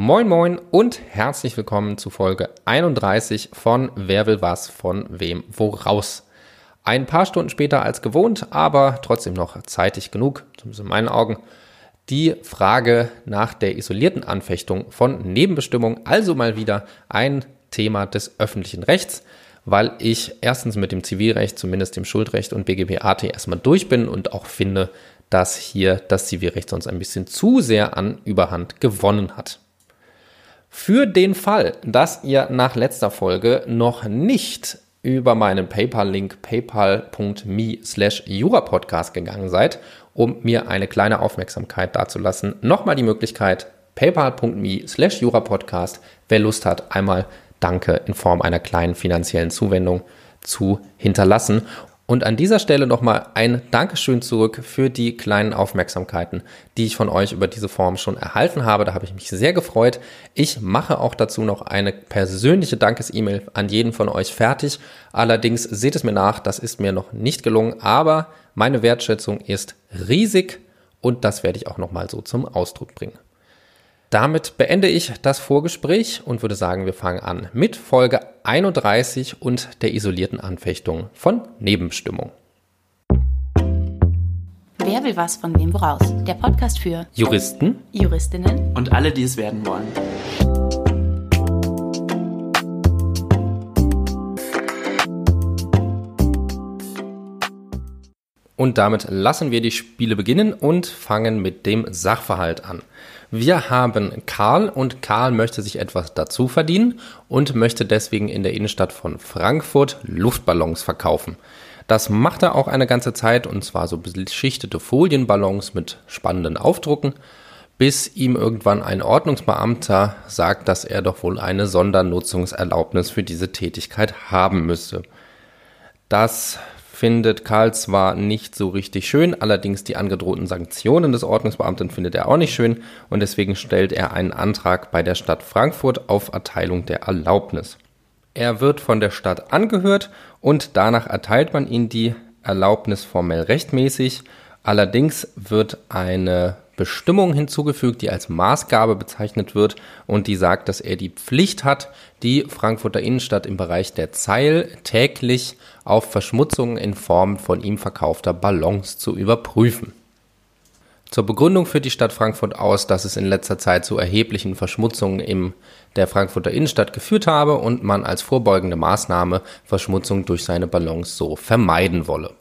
Moin moin und herzlich willkommen zu Folge 31 von Wer will was von wem woraus. Ein paar Stunden später als gewohnt, aber trotzdem noch zeitig genug, zumindest in meinen Augen, die Frage nach der isolierten Anfechtung von Nebenbestimmung, also mal wieder ein Thema des öffentlichen Rechts, weil ich erstens mit dem Zivilrecht, zumindest dem Schuldrecht und BGBAT erstmal durch bin und auch finde, dass hier das Zivilrecht sonst ein bisschen zu sehr an Überhand gewonnen hat. Für den Fall, dass ihr nach letzter Folge noch nicht über meinen PayPal-Link paypal.me slash jurapodcast gegangen seid, um mir eine kleine Aufmerksamkeit dazulassen, nochmal die Möglichkeit paypal.me slash jurapodcast, wer Lust hat, einmal Danke in Form einer kleinen finanziellen Zuwendung zu hinterlassen. Und an dieser Stelle nochmal ein Dankeschön zurück für die kleinen Aufmerksamkeiten, die ich von euch über diese Form schon erhalten habe. Da habe ich mich sehr gefreut. Ich mache auch dazu noch eine persönliche Dankes-E-Mail an jeden von euch fertig. Allerdings seht es mir nach, das ist mir noch nicht gelungen, aber meine Wertschätzung ist riesig und das werde ich auch nochmal so zum Ausdruck bringen. Damit beende ich das Vorgespräch und würde sagen, wir fangen an mit Folge 31 und der isolierten Anfechtung von Nebenbestimmung. Wer will was von wem woraus? Der Podcast für Juristen, Juristinnen und alle, die es werden wollen. Und damit lassen wir die Spiele beginnen und fangen mit dem Sachverhalt an. Wir haben Karl und Karl möchte sich etwas dazu verdienen und möchte deswegen in der Innenstadt von Frankfurt Luftballons verkaufen. Das macht er auch eine ganze Zeit und zwar so beschichtete Folienballons mit spannenden Aufdrucken, bis ihm irgendwann ein Ordnungsbeamter sagt, dass er doch wohl eine Sondernutzungserlaubnis für diese Tätigkeit haben müsse. Das findet Karl zwar nicht so richtig schön, allerdings die angedrohten Sanktionen des Ordnungsbeamten findet er auch nicht schön und deswegen stellt er einen Antrag bei der Stadt Frankfurt auf Erteilung der Erlaubnis. Er wird von der Stadt angehört und danach erteilt man ihm die Erlaubnis formell rechtmäßig. Allerdings wird eine Bestimmung hinzugefügt, die als Maßgabe bezeichnet wird und die sagt, dass er die Pflicht hat, die Frankfurter Innenstadt im Bereich der Zeil täglich auf Verschmutzungen in Form von ihm verkaufter Ballons zu überprüfen. Zur Begründung führt die Stadt Frankfurt aus, dass es in letzter Zeit zu erheblichen Verschmutzungen in der Frankfurter Innenstadt geführt habe und man als vorbeugende Maßnahme Verschmutzung durch seine Ballons so vermeiden wolle.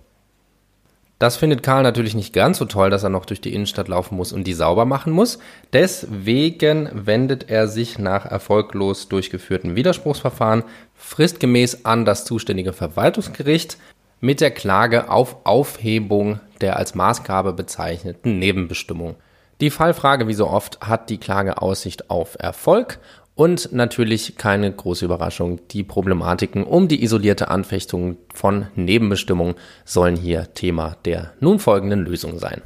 Das findet Karl natürlich nicht ganz so toll, dass er noch durch die Innenstadt laufen muss und die sauber machen muss. Deswegen wendet er sich nach erfolglos durchgeführten Widerspruchsverfahren fristgemäß an das zuständige Verwaltungsgericht mit der Klage auf Aufhebung der als Maßgabe bezeichneten Nebenbestimmung. Die Fallfrage, wie so oft, hat die Klage Aussicht auf Erfolg und natürlich keine große Überraschung, die Problematiken um die isolierte Anfechtung von Nebenbestimmungen sollen hier Thema der nun folgenden Lösung sein.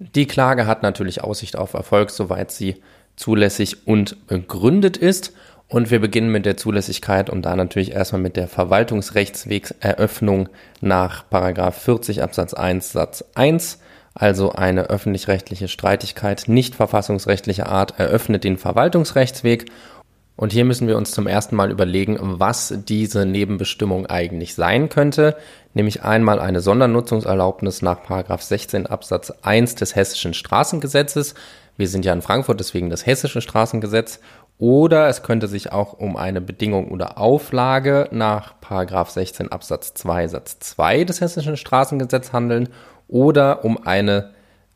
Die Klage hat natürlich Aussicht auf Erfolg, soweit sie zulässig und begründet ist. Und wir beginnen mit der Zulässigkeit und da natürlich erstmal mit der Verwaltungsrechtswegseröffnung nach 40 Absatz 1 Satz 1 also eine öffentlich-rechtliche Streitigkeit nicht verfassungsrechtlicher Art, eröffnet den Verwaltungsrechtsweg. Und hier müssen wir uns zum ersten Mal überlegen, was diese Nebenbestimmung eigentlich sein könnte, nämlich einmal eine Sondernutzungserlaubnis nach 16 Absatz 1 des Hessischen Straßengesetzes. Wir sind ja in Frankfurt, deswegen das Hessische Straßengesetz. Oder es könnte sich auch um eine Bedingung oder Auflage nach 16 Absatz 2 Satz 2 des Hessischen Straßengesetzes handeln oder um eine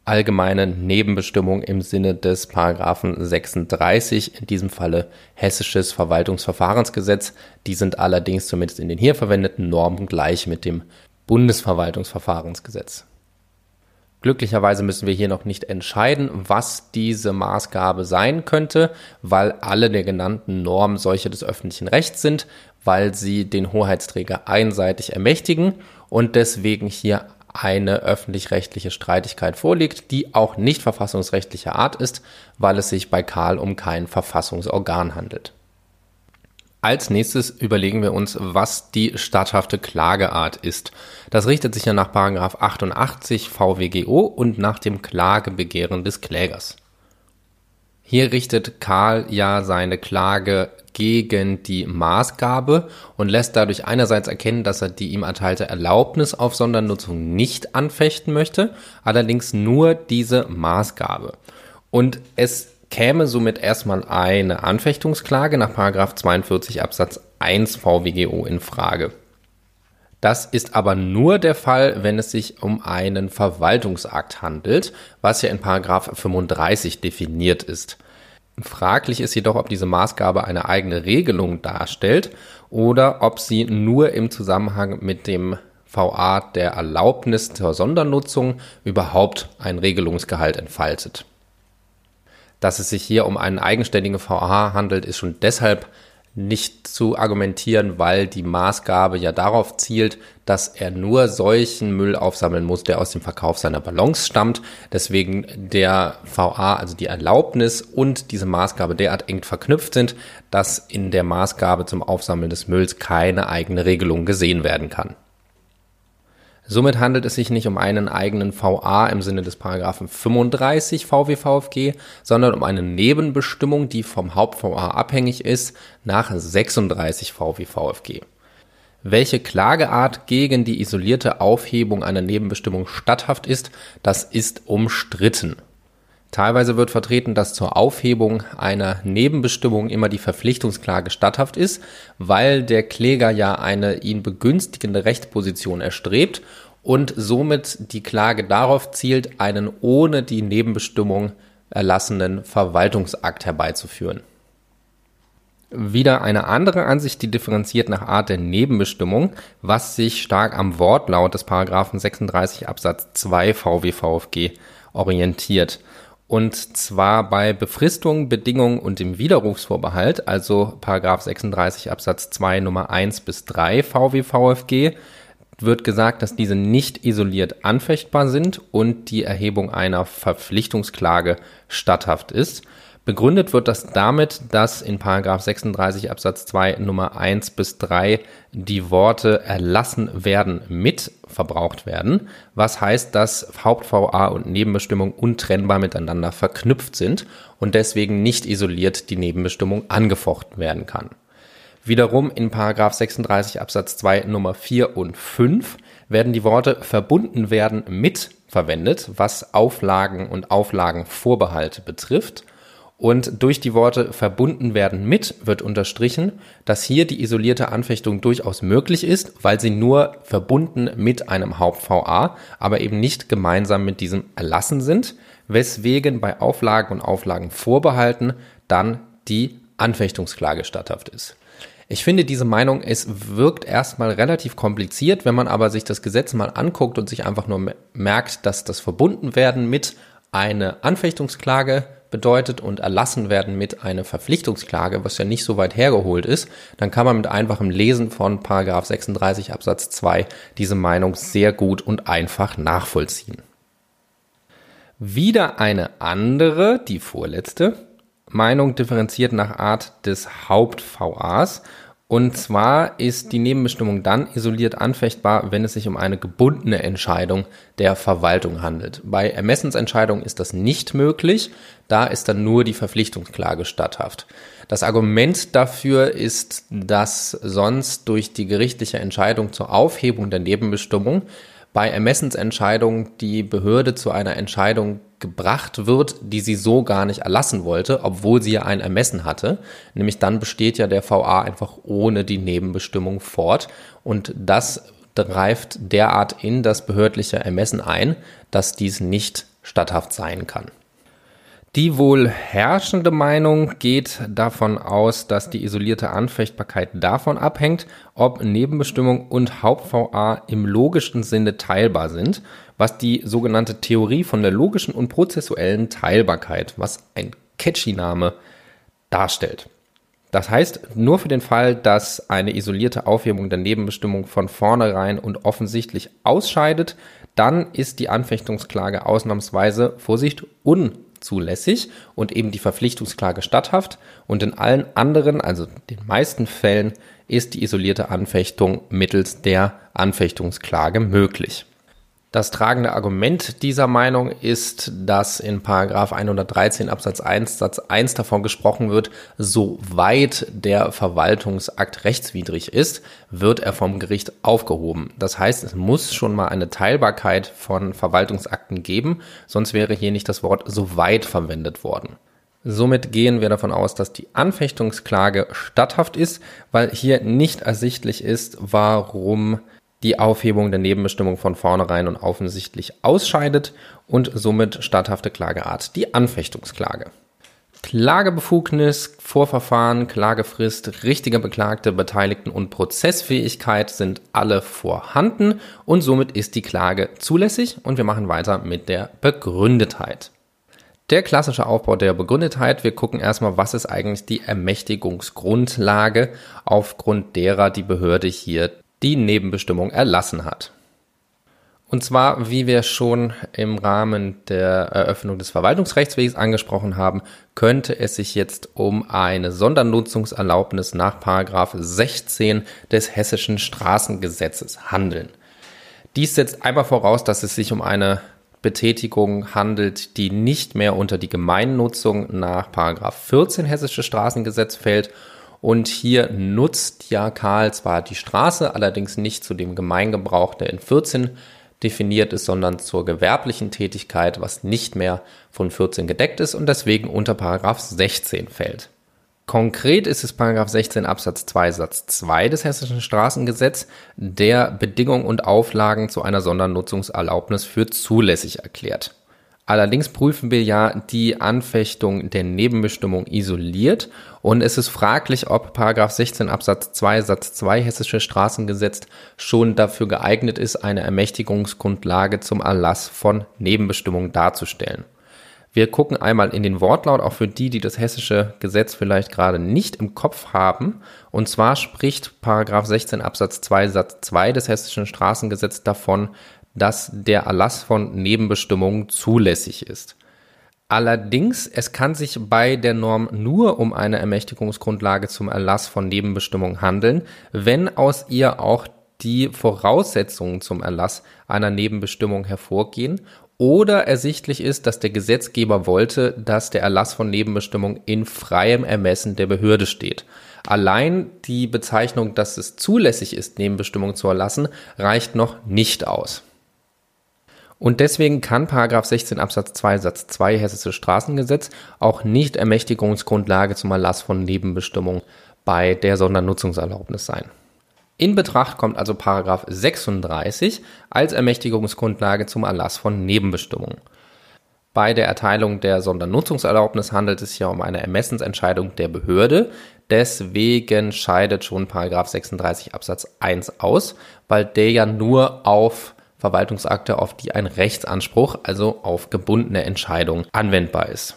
allgemeine Nebenbestimmung im Sinne des Paragraphen 36, in diesem Falle Hessisches Verwaltungsverfahrensgesetz. Die sind allerdings zumindest in den hier verwendeten Normen gleich mit dem Bundesverwaltungsverfahrensgesetz. Glücklicherweise müssen wir hier noch nicht entscheiden, was diese Maßgabe sein könnte, weil alle der genannten Normen solche des öffentlichen Rechts sind, weil sie den Hoheitsträger einseitig ermächtigen und deswegen hier eine öffentlich-rechtliche Streitigkeit vorliegt, die auch nicht verfassungsrechtlicher Art ist, weil es sich bei Karl um kein Verfassungsorgan handelt. Als nächstes überlegen wir uns, was die statthafte Klageart ist. Das richtet sich ja nach 88 VWGO und nach dem Klagebegehren des Klägers. Hier richtet Karl ja seine Klage gegen die Maßgabe und lässt dadurch einerseits erkennen, dass er die ihm erteilte Erlaubnis auf Sondernutzung nicht anfechten möchte, allerdings nur diese Maßgabe. Und es käme somit erstmal eine Anfechtungsklage nach 42 Absatz 1 VWGO in Frage. Das ist aber nur der Fall, wenn es sich um einen Verwaltungsakt handelt, was ja in 35 definiert ist. Fraglich ist jedoch, ob diese Maßgabe eine eigene Regelung darstellt oder ob sie nur im Zusammenhang mit dem VA der Erlaubnis zur Sondernutzung überhaupt ein Regelungsgehalt entfaltet. Dass es sich hier um einen eigenständigen VA handelt, ist schon deshalb nicht zu argumentieren, weil die Maßgabe ja darauf zielt, dass er nur solchen Müll aufsammeln muss, der aus dem Verkauf seiner Ballons stammt. Deswegen der VA, also die Erlaubnis und diese Maßgabe derart eng verknüpft sind, dass in der Maßgabe zum Aufsammeln des Mülls keine eigene Regelung gesehen werden kann. Somit handelt es sich nicht um einen eigenen VA im Sinne des Paragraphen 35 VWVFG, sondern um eine Nebenbestimmung, die vom Haupt-VA abhängig ist, nach 36 VWVFG. Welche Klageart gegen die isolierte Aufhebung einer Nebenbestimmung statthaft ist, das ist umstritten. Teilweise wird vertreten, dass zur Aufhebung einer Nebenbestimmung immer die Verpflichtungsklage statthaft ist, weil der Kläger ja eine ihn begünstigende Rechtsposition erstrebt und somit die Klage darauf zielt, einen ohne die Nebenbestimmung erlassenen Verwaltungsakt herbeizuführen. Wieder eine andere Ansicht, die differenziert nach Art der Nebenbestimmung, was sich stark am Wortlaut des Paragraphen 36 Absatz 2 VWVFG orientiert. Und zwar bei Befristung, Bedingung und dem Widerrufsvorbehalt, also Paragraph 36 Absatz 2 Nummer 1 bis 3 VWVFG, wird gesagt, dass diese nicht isoliert anfechtbar sind und die Erhebung einer Verpflichtungsklage statthaft ist. Begründet wird das damit, dass in 36 Absatz 2 Nummer 1 bis 3 die Worte erlassen werden mit verbraucht werden, was heißt, dass Haupt-VA und Nebenbestimmung untrennbar miteinander verknüpft sind und deswegen nicht isoliert die Nebenbestimmung angefochten werden kann. Wiederum in 36 Absatz 2 Nummer 4 und 5 werden die Worte verbunden werden mit verwendet, was Auflagen und Auflagenvorbehalte betrifft – und durch die Worte verbunden werden mit wird unterstrichen, dass hier die isolierte Anfechtung durchaus möglich ist, weil sie nur verbunden mit einem Haupt-VA, aber eben nicht gemeinsam mit diesem erlassen sind, weswegen bei Auflagen und Auflagen vorbehalten dann die Anfechtungsklage statthaft ist. Ich finde diese Meinung, es wirkt erstmal relativ kompliziert, wenn man aber sich das Gesetz mal anguckt und sich einfach nur merkt, dass das verbunden werden mit eine Anfechtungsklage bedeutet und erlassen werden mit einer Verpflichtungsklage, was ja nicht so weit hergeholt ist, dann kann man mit einfachem Lesen von Paragraph 36 Absatz 2 diese Meinung sehr gut und einfach nachvollziehen. Wieder eine andere, die vorletzte, Meinung differenziert nach Art des Haupt-VAs und zwar ist die Nebenbestimmung dann isoliert anfechtbar, wenn es sich um eine gebundene Entscheidung der Verwaltung handelt. Bei Ermessensentscheidungen ist das nicht möglich. Da ist dann nur die Verpflichtungsklage statthaft. Das Argument dafür ist, dass sonst durch die gerichtliche Entscheidung zur Aufhebung der Nebenbestimmung bei Ermessensentscheidungen die Behörde zu einer Entscheidung gebracht wird, die sie so gar nicht erlassen wollte, obwohl sie ja ein Ermessen hatte. Nämlich dann besteht ja der VA einfach ohne die Nebenbestimmung fort. Und das greift derart in das behördliche Ermessen ein, dass dies nicht statthaft sein kann. Die wohl herrschende Meinung geht davon aus, dass die isolierte Anfechtbarkeit davon abhängt, ob Nebenbestimmung und Haupt-VA im logischen Sinne teilbar sind, was die sogenannte Theorie von der logischen und prozessuellen Teilbarkeit, was ein catchy Name darstellt. Das heißt, nur für den Fall, dass eine isolierte Aufhebung der Nebenbestimmung von vornherein und offensichtlich ausscheidet, dann ist die Anfechtungsklage ausnahmsweise, Vorsicht, un zulässig und eben die Verpflichtungsklage statthaft und in allen anderen, also den meisten Fällen, ist die isolierte Anfechtung mittels der Anfechtungsklage möglich. Das tragende Argument dieser Meinung ist, dass in Paragraph 113 Absatz 1 Satz 1 davon gesprochen wird, soweit der Verwaltungsakt rechtswidrig ist, wird er vom Gericht aufgehoben. Das heißt, es muss schon mal eine Teilbarkeit von Verwaltungsakten geben, sonst wäre hier nicht das Wort soweit verwendet worden. Somit gehen wir davon aus, dass die Anfechtungsklage statthaft ist, weil hier nicht ersichtlich ist, warum die Aufhebung der Nebenbestimmung von vornherein und offensichtlich ausscheidet und somit statthafte Klageart die Anfechtungsklage. Klagebefugnis, Vorverfahren, Klagefrist, richtige Beklagte, Beteiligten und Prozessfähigkeit sind alle vorhanden und somit ist die Klage zulässig und wir machen weiter mit der Begründetheit. Der klassische Aufbau der Begründetheit. Wir gucken erstmal, was ist eigentlich die Ermächtigungsgrundlage, aufgrund derer die Behörde hier die Nebenbestimmung erlassen hat. Und zwar, wie wir schon im Rahmen der Eröffnung des Verwaltungsrechtswegs angesprochen haben, könnte es sich jetzt um eine Sondernutzungserlaubnis nach 16 des Hessischen Straßengesetzes handeln. Dies setzt einmal voraus, dass es sich um eine Betätigung handelt, die nicht mehr unter die Gemeinnutzung nach 14 Hessisches Straßengesetz fällt und hier nutzt ja Karl zwar die Straße, allerdings nicht zu dem Gemeingebrauch, der in 14 definiert ist, sondern zur gewerblichen Tätigkeit, was nicht mehr von 14 gedeckt ist und deswegen unter Paragraph 16 fällt. Konkret ist es Paragraph 16 Absatz 2 Satz 2 des Hessischen Straßengesetz, der Bedingungen und Auflagen zu einer Sondernutzungserlaubnis für zulässig erklärt. Allerdings prüfen wir ja die Anfechtung der Nebenbestimmung isoliert und es ist fraglich, ob Paragraph 16 Absatz 2 Satz 2 Hessische Straßengesetz schon dafür geeignet ist, eine Ermächtigungsgrundlage zum Erlass von Nebenbestimmungen darzustellen. Wir gucken einmal in den Wortlaut, auch für die, die das hessische Gesetz vielleicht gerade nicht im Kopf haben. Und zwar spricht Paragraph 16 Absatz 2 Satz 2 des hessischen Straßengesetzes davon, dass der Erlass von Nebenbestimmungen zulässig ist. Allerdings, es kann sich bei der Norm nur um eine Ermächtigungsgrundlage zum Erlass von Nebenbestimmungen handeln, wenn aus ihr auch die Voraussetzungen zum Erlass einer Nebenbestimmung hervorgehen oder ersichtlich ist, dass der Gesetzgeber wollte, dass der Erlass von Nebenbestimmungen in freiem Ermessen der Behörde steht. Allein die Bezeichnung, dass es zulässig ist, Nebenbestimmungen zu erlassen, reicht noch nicht aus. Und deswegen kann Paragraph 16 Absatz 2 Satz 2 Hessisches Straßengesetz auch nicht Ermächtigungsgrundlage zum Erlass von Nebenbestimmungen bei der Sondernutzungserlaubnis sein. In Betracht kommt also Paragraph 36 als Ermächtigungsgrundlage zum Erlass von Nebenbestimmungen. Bei der Erteilung der Sondernutzungserlaubnis handelt es ja um eine Ermessensentscheidung der Behörde. Deswegen scheidet schon Paragraph 36 Absatz 1 aus, weil der ja nur auf Verwaltungsakte, auf die ein Rechtsanspruch, also auf gebundene Entscheidung anwendbar ist.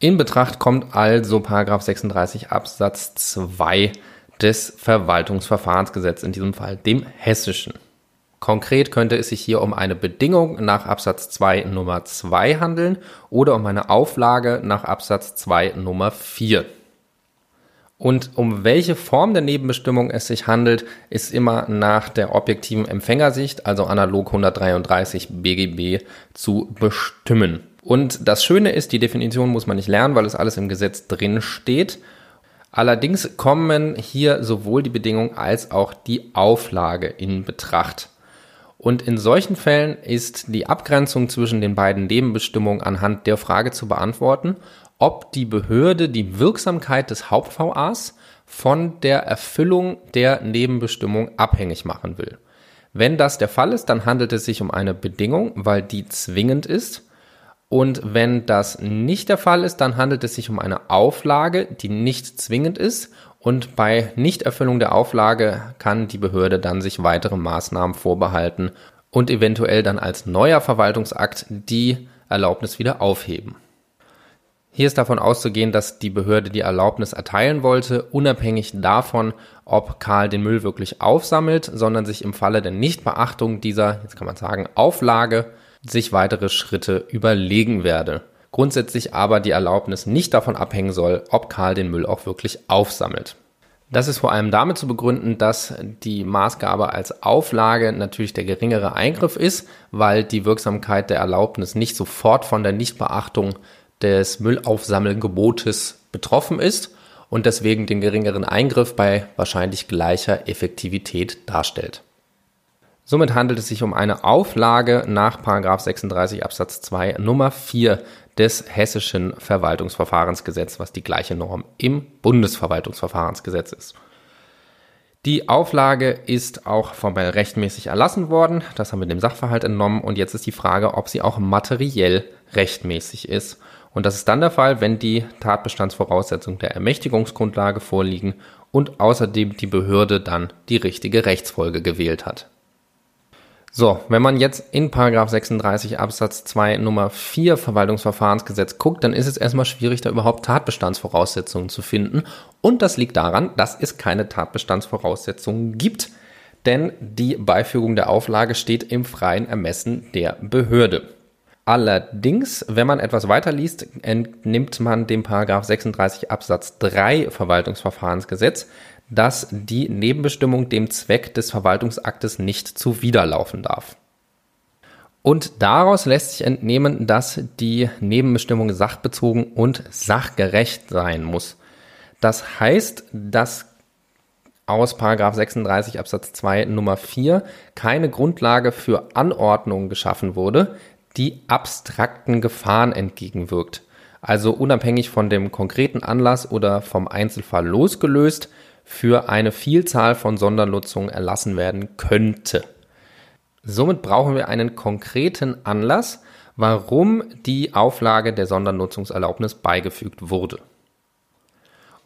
In Betracht kommt also Paragraph 36 Absatz 2 des Verwaltungsverfahrensgesetzes, in diesem Fall dem hessischen. Konkret könnte es sich hier um eine Bedingung nach Absatz 2 Nummer 2 handeln oder um eine Auflage nach Absatz 2 Nummer 4. Und um welche Form der Nebenbestimmung es sich handelt, ist immer nach der objektiven Empfängersicht, also analog 133 BGB, zu bestimmen. Und das Schöne ist, die Definition muss man nicht lernen, weil es alles im Gesetz drin steht. Allerdings kommen hier sowohl die Bedingung als auch die Auflage in Betracht. Und in solchen Fällen ist die Abgrenzung zwischen den beiden Nebenbestimmungen anhand der Frage zu beantworten, ob die Behörde die Wirksamkeit des Haupt-VAs von der Erfüllung der Nebenbestimmung abhängig machen will. Wenn das der Fall ist, dann handelt es sich um eine Bedingung, weil die zwingend ist. Und wenn das nicht der Fall ist, dann handelt es sich um eine Auflage, die nicht zwingend ist. Und bei Nichterfüllung der Auflage kann die Behörde dann sich weitere Maßnahmen vorbehalten und eventuell dann als neuer Verwaltungsakt die Erlaubnis wieder aufheben. Hier ist davon auszugehen, dass die Behörde die Erlaubnis erteilen wollte, unabhängig davon, ob Karl den Müll wirklich aufsammelt, sondern sich im Falle der Nichtbeachtung dieser, jetzt kann man sagen, Auflage sich weitere Schritte überlegen werde. Grundsätzlich aber die Erlaubnis nicht davon abhängen soll, ob Karl den Müll auch wirklich aufsammelt. Das ist vor allem damit zu begründen, dass die Maßgabe als Auflage natürlich der geringere Eingriff ist, weil die Wirksamkeit der Erlaubnis nicht sofort von der Nichtbeachtung des Müllaufsammelgebotes betroffen ist und deswegen den geringeren Eingriff bei wahrscheinlich gleicher Effektivität darstellt. Somit handelt es sich um eine Auflage nach 36 Absatz 2 Nummer 4 des Hessischen Verwaltungsverfahrensgesetz, was die gleiche Norm im Bundesverwaltungsverfahrensgesetz ist. Die Auflage ist auch formell rechtmäßig erlassen worden. Das haben wir dem Sachverhalt entnommen. Und jetzt ist die Frage, ob sie auch materiell rechtmäßig ist. Und das ist dann der Fall, wenn die Tatbestandsvoraussetzungen der Ermächtigungsgrundlage vorliegen und außerdem die Behörde dann die richtige Rechtsfolge gewählt hat. So, wenn man jetzt in Paragraph 36 Absatz 2 Nummer 4 Verwaltungsverfahrensgesetz guckt, dann ist es erstmal schwierig, da überhaupt Tatbestandsvoraussetzungen zu finden. Und das liegt daran, dass es keine Tatbestandsvoraussetzungen gibt, denn die Beifügung der Auflage steht im freien Ermessen der Behörde. Allerdings, wenn man etwas weiterliest, entnimmt man dem Paragraph 36 Absatz 3 Verwaltungsverfahrensgesetz, dass die Nebenbestimmung dem Zweck des Verwaltungsaktes nicht zuwiderlaufen darf. Und daraus lässt sich entnehmen, dass die Nebenbestimmung sachbezogen und sachgerecht sein muss. Das heißt, dass aus 36 Absatz 2 Nummer 4 keine Grundlage für Anordnungen geschaffen wurde, die abstrakten Gefahren entgegenwirkt. Also unabhängig von dem konkreten Anlass oder vom Einzelfall losgelöst, für eine Vielzahl von Sondernutzungen erlassen werden könnte. Somit brauchen wir einen konkreten Anlass, warum die Auflage der Sondernutzungserlaubnis beigefügt wurde.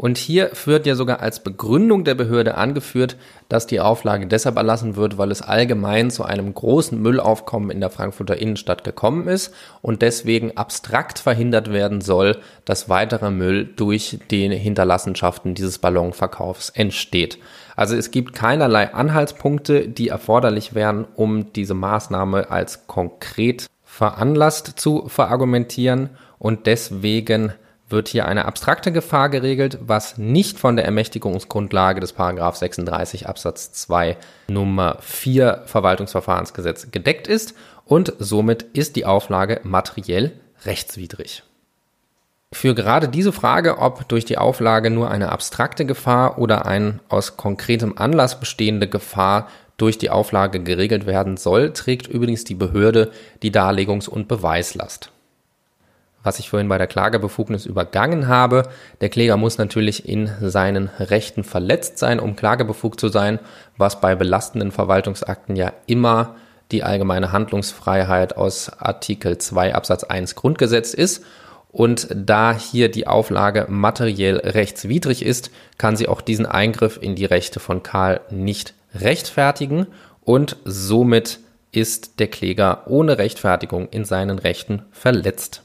Und hier führt ja sogar als Begründung der Behörde angeführt, dass die Auflage deshalb erlassen wird, weil es allgemein zu einem großen Müllaufkommen in der Frankfurter Innenstadt gekommen ist und deswegen abstrakt verhindert werden soll, dass weiterer Müll durch die Hinterlassenschaften dieses Ballonverkaufs entsteht. Also es gibt keinerlei Anhaltspunkte, die erforderlich wären, um diese Maßnahme als konkret veranlasst zu verargumentieren und deswegen wird hier eine abstrakte Gefahr geregelt, was nicht von der Ermächtigungsgrundlage des Paragraph 36 Absatz 2 Nummer 4 Verwaltungsverfahrensgesetz gedeckt ist und somit ist die Auflage materiell rechtswidrig. Für gerade diese Frage, ob durch die Auflage nur eine abstrakte Gefahr oder ein aus konkretem Anlass bestehende Gefahr durch die Auflage geregelt werden soll, trägt übrigens die Behörde die Darlegungs- und Beweislast was ich vorhin bei der Klagebefugnis übergangen habe. Der Kläger muss natürlich in seinen Rechten verletzt sein, um klagebefugt zu sein, was bei belastenden Verwaltungsakten ja immer die allgemeine Handlungsfreiheit aus Artikel 2 Absatz 1 Grundgesetz ist. Und da hier die Auflage materiell rechtswidrig ist, kann sie auch diesen Eingriff in die Rechte von Karl nicht rechtfertigen und somit ist der Kläger ohne Rechtfertigung in seinen Rechten verletzt.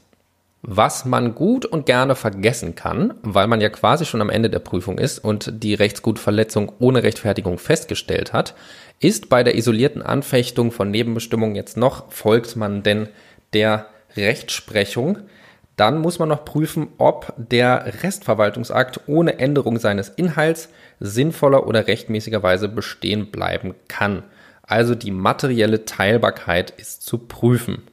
Was man gut und gerne vergessen kann, weil man ja quasi schon am Ende der Prüfung ist und die Rechtsgutverletzung ohne Rechtfertigung festgestellt hat, ist bei der isolierten Anfechtung von Nebenbestimmungen jetzt noch, folgt man denn der Rechtsprechung, dann muss man noch prüfen, ob der Restverwaltungsakt ohne Änderung seines Inhalts sinnvoller oder rechtmäßigerweise bestehen bleiben kann. Also die materielle Teilbarkeit ist zu prüfen.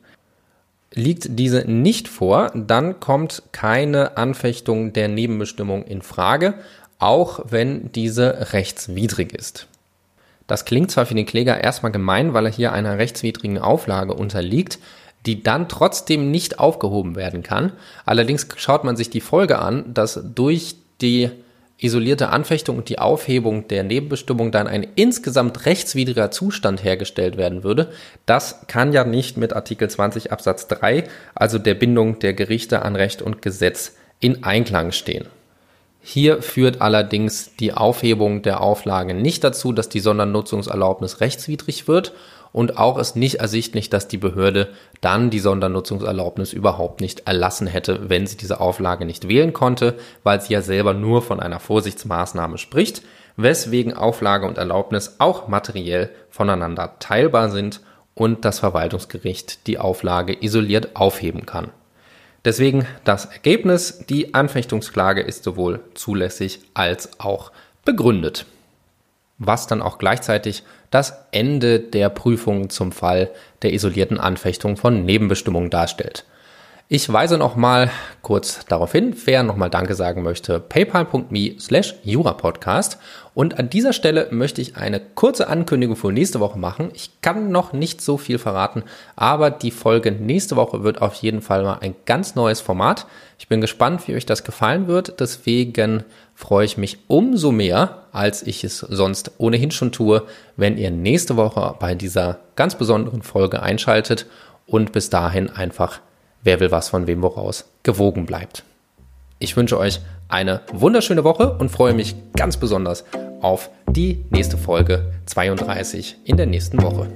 Liegt diese nicht vor, dann kommt keine Anfechtung der Nebenbestimmung in Frage, auch wenn diese rechtswidrig ist. Das klingt zwar für den Kläger erstmal gemein, weil er hier einer rechtswidrigen Auflage unterliegt, die dann trotzdem nicht aufgehoben werden kann. Allerdings schaut man sich die Folge an, dass durch die isolierte Anfechtung und die Aufhebung der Nebenbestimmung dann ein insgesamt rechtswidriger Zustand hergestellt werden würde, das kann ja nicht mit Artikel 20 Absatz 3, also der Bindung der Gerichte an Recht und Gesetz, in Einklang stehen. Hier führt allerdings die Aufhebung der Auflage nicht dazu, dass die Sondernutzungserlaubnis rechtswidrig wird und auch ist nicht ersichtlich, dass die Behörde dann die Sondernutzungserlaubnis überhaupt nicht erlassen hätte, wenn sie diese Auflage nicht wählen konnte, weil sie ja selber nur von einer Vorsichtsmaßnahme spricht, weswegen Auflage und Erlaubnis auch materiell voneinander teilbar sind und das Verwaltungsgericht die Auflage isoliert aufheben kann. Deswegen das Ergebnis, die Anfechtungsklage ist sowohl zulässig als auch begründet. Was dann auch gleichzeitig das Ende der Prüfung zum Fall der isolierten Anfechtung von Nebenbestimmungen darstellt. Ich weise noch mal kurz darauf hin, wer nochmal Danke sagen möchte, paypal.me slash jurapodcast. Und an dieser Stelle möchte ich eine kurze Ankündigung für nächste Woche machen. Ich kann noch nicht so viel verraten, aber die Folge nächste Woche wird auf jeden Fall mal ein ganz neues Format. Ich bin gespannt, wie euch das gefallen wird. Deswegen freue ich mich umso mehr, als ich es sonst ohnehin schon tue, wenn ihr nächste Woche bei dieser ganz besonderen Folge einschaltet und bis dahin einfach wer will was von wem woraus gewogen bleibt. Ich wünsche euch eine wunderschöne Woche und freue mich ganz besonders auf die nächste Folge 32 in der nächsten Woche.